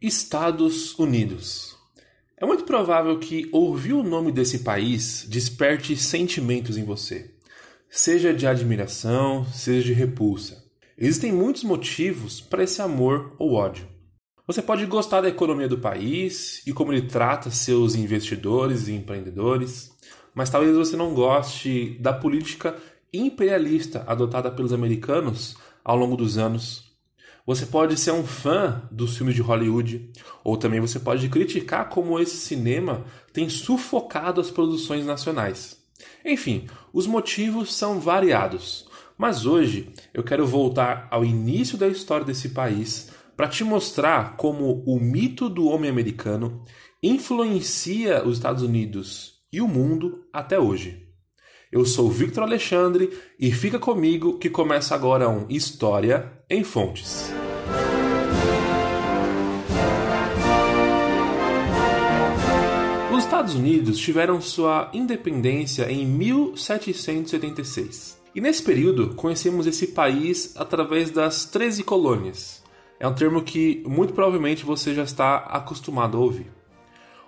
Estados Unidos. É muito provável que ouvir o nome desse país desperte sentimentos em você, seja de admiração, seja de repulsa. Existem muitos motivos para esse amor ou ódio. Você pode gostar da economia do país e como ele trata seus investidores e empreendedores, mas talvez você não goste da política imperialista adotada pelos americanos ao longo dos anos você pode ser um fã dos filmes de Hollywood, ou também você pode criticar como esse cinema tem sufocado as produções nacionais. Enfim, os motivos são variados, mas hoje eu quero voltar ao início da história desse país para te mostrar como o mito do homem americano influencia os Estados Unidos e o mundo até hoje. Eu sou Victor Alexandre e fica comigo que começa agora um História em Fontes. Os Estados Unidos tiveram sua independência em 1776. E nesse período conhecemos esse país através das 13 colônias. É um termo que muito provavelmente você já está acostumado a ouvir.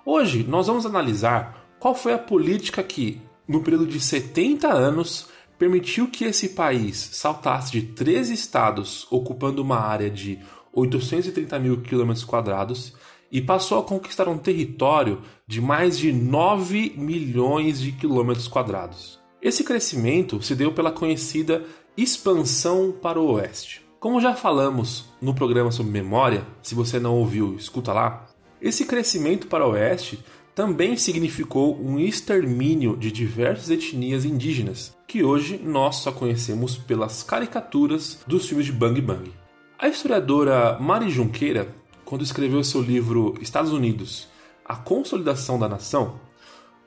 Hoje nós vamos analisar qual foi a política que, no período de 70 anos, permitiu que esse país saltasse de 13 estados, ocupando uma área de 830 mil quilômetros quadrados, e passou a conquistar um território de mais de 9 milhões de quilômetros quadrados. Esse crescimento se deu pela conhecida expansão para o oeste. Como já falamos no programa sobre memória, se você não ouviu, escuta lá. Esse crescimento para o oeste também significou um extermínio de diversas etnias indígenas, que hoje nós só conhecemos pelas caricaturas dos filmes de Bang Bang. A historiadora Mari Junqueira, quando escreveu seu livro Estados Unidos, A Consolidação da Nação,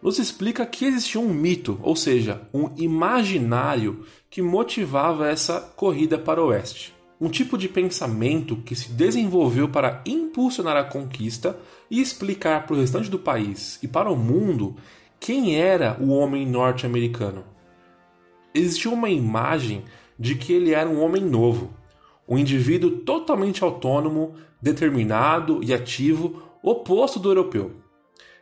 nos explica que existia um mito, ou seja, um imaginário que motivava essa corrida para o oeste um tipo de pensamento que se desenvolveu para impulsionar a conquista e explicar para o restante do país e para o mundo quem era o homem norte-americano. Existia uma imagem de que ele era um homem novo, um indivíduo totalmente autônomo, determinado e ativo, oposto do europeu.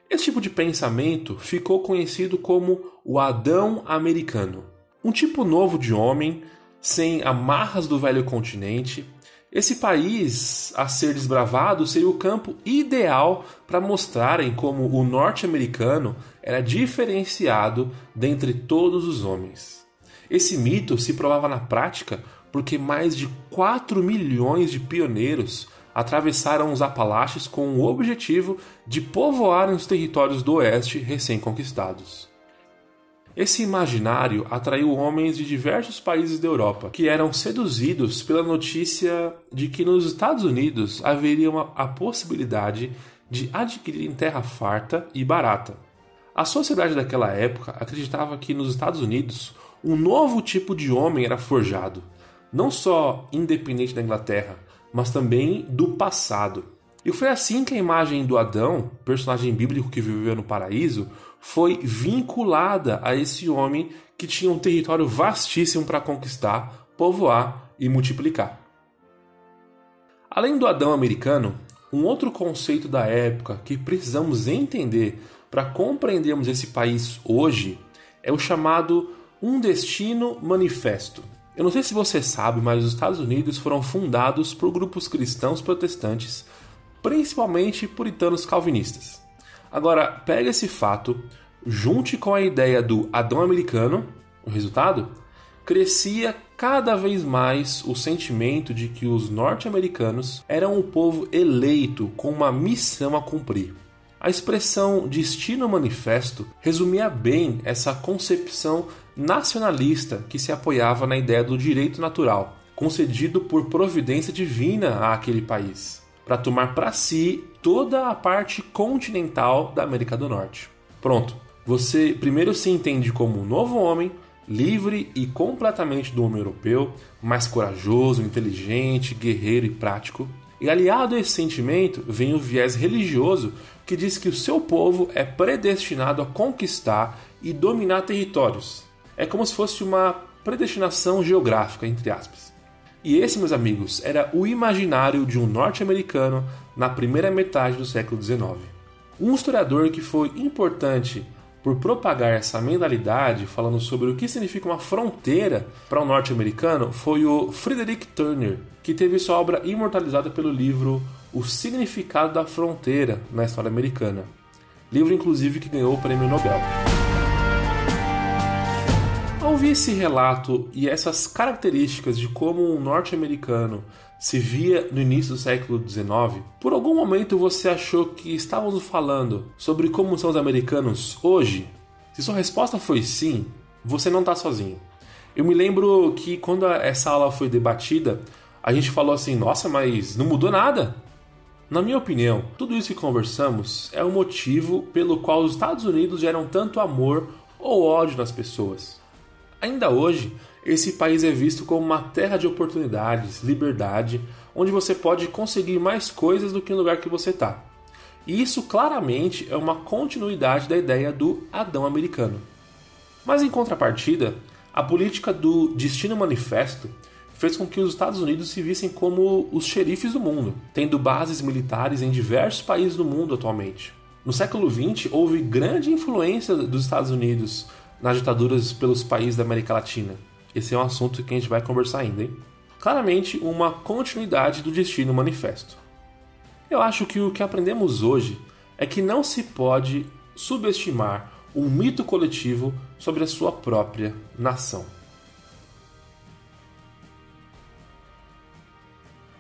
Esse tipo de pensamento ficou conhecido como o Adão americano, um tipo novo de homem sem amarras do velho continente, esse país a ser desbravado seria o campo ideal para mostrarem como o norte-americano era diferenciado dentre todos os homens. Esse mito se provava na prática porque mais de 4 milhões de pioneiros atravessaram os Apalaches com o objetivo de povoarem os territórios do oeste recém-conquistados. Esse imaginário atraiu homens de diversos países da Europa, que eram seduzidos pela notícia de que nos Estados Unidos haveria uma, a possibilidade de adquirirem terra farta e barata. A sociedade daquela época acreditava que nos Estados Unidos um novo tipo de homem era forjado, não só independente da Inglaterra, mas também do passado. E foi assim que a imagem do Adão, personagem bíblico que viveu no paraíso, foi vinculada a esse homem que tinha um território vastíssimo para conquistar, povoar e multiplicar. Além do Adão americano, um outro conceito da época que precisamos entender para compreendermos esse país hoje é o chamado Um Destino Manifesto. Eu não sei se você sabe, mas os Estados Unidos foram fundados por grupos cristãos protestantes, principalmente puritanos calvinistas. Agora, pega esse fato, junte com a ideia do Adão americano, o resultado, crescia cada vez mais o sentimento de que os norte-americanos eram o povo eleito com uma missão a cumprir. A expressão destino manifesto resumia bem essa concepção nacionalista que se apoiava na ideia do direito natural, concedido por providência divina àquele país para tomar para si toda a parte continental da América do Norte. Pronto, você primeiro se entende como um novo homem, livre e completamente do homem europeu, mais corajoso, inteligente, guerreiro e prático. E aliado a esse sentimento vem o viés religioso que diz que o seu povo é predestinado a conquistar e dominar territórios. É como se fosse uma predestinação geográfica, entre aspas. E esse, meus amigos, era o imaginário de um norte-americano na primeira metade do século XIX. Um historiador que foi importante por propagar essa mentalidade, falando sobre o que significa uma fronteira para o um norte-americano, foi o Frederick Turner, que teve sua obra imortalizada pelo livro O Significado da Fronteira na História Americana. Livro, inclusive, que ganhou o prêmio Nobel. Ouvir esse relato e essas características de como um norte-americano se via no início do século XIX, por algum momento você achou que estávamos falando sobre como são os americanos hoje? Se sua resposta foi sim, você não está sozinho. Eu me lembro que quando essa aula foi debatida, a gente falou assim: nossa, mas não mudou nada. Na minha opinião, tudo isso que conversamos é o motivo pelo qual os Estados Unidos geram tanto amor ou ódio nas pessoas. Ainda hoje, esse país é visto como uma terra de oportunidades, liberdade, onde você pode conseguir mais coisas do que no lugar que você está. E isso claramente é uma continuidade da ideia do Adão americano. Mas em contrapartida, a política do Destino Manifesto fez com que os Estados Unidos se vissem como os xerifes do mundo, tendo bases militares em diversos países do mundo atualmente. No século XX, houve grande influência dos Estados Unidos nas ditaduras pelos países da América Latina. Esse é um assunto que a gente vai conversar ainda, hein? Claramente, uma continuidade do Destino Manifesto. Eu acho que o que aprendemos hoje é que não se pode subestimar um mito coletivo sobre a sua própria nação.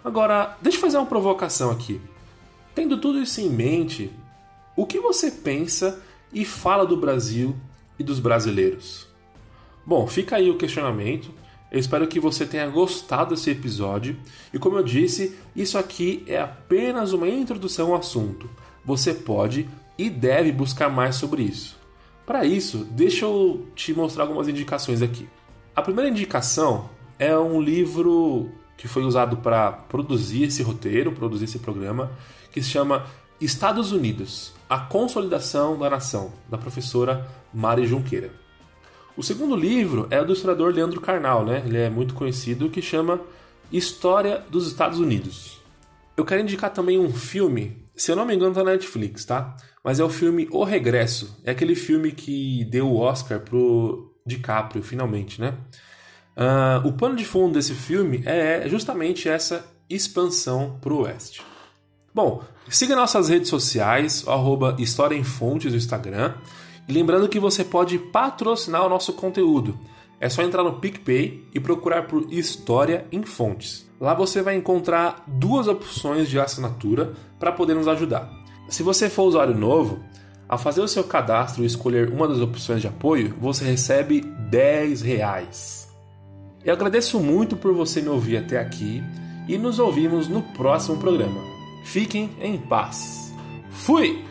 Agora, deixa eu fazer uma provocação aqui. Tendo tudo isso em mente, o que você pensa e fala do Brasil e dos brasileiros? Bom, fica aí o questionamento. Eu espero que você tenha gostado desse episódio. E como eu disse, isso aqui é apenas uma introdução ao assunto. Você pode e deve buscar mais sobre isso. Para isso, deixa eu te mostrar algumas indicações aqui. A primeira indicação é um livro que foi usado para produzir esse roteiro, produzir esse programa, que se chama Estados Unidos: A Consolidação da Nação, da professora Mari Junqueira. O segundo livro é do historiador Leandro Carnal, né? Ele é muito conhecido, que chama História dos Estados Unidos. Eu quero indicar também um filme, se eu não me engano, tá na Netflix, tá? Mas é o filme O Regresso. É aquele filme que deu o Oscar pro DiCaprio, finalmente, né? Uh, o pano de fundo desse filme é justamente essa expansão pro oeste. Bom, siga nossas redes sociais, arroba História em Fontes no Instagram. E lembrando que você pode patrocinar o nosso conteúdo. É só entrar no PicPay e procurar por História em Fontes. Lá você vai encontrar duas opções de assinatura para poder nos ajudar. Se você for usuário novo, ao fazer o seu cadastro e escolher uma das opções de apoio, você recebe 10 reais. Eu agradeço muito por você me ouvir até aqui e nos ouvimos no próximo programa. Fiquem em paz. Fui!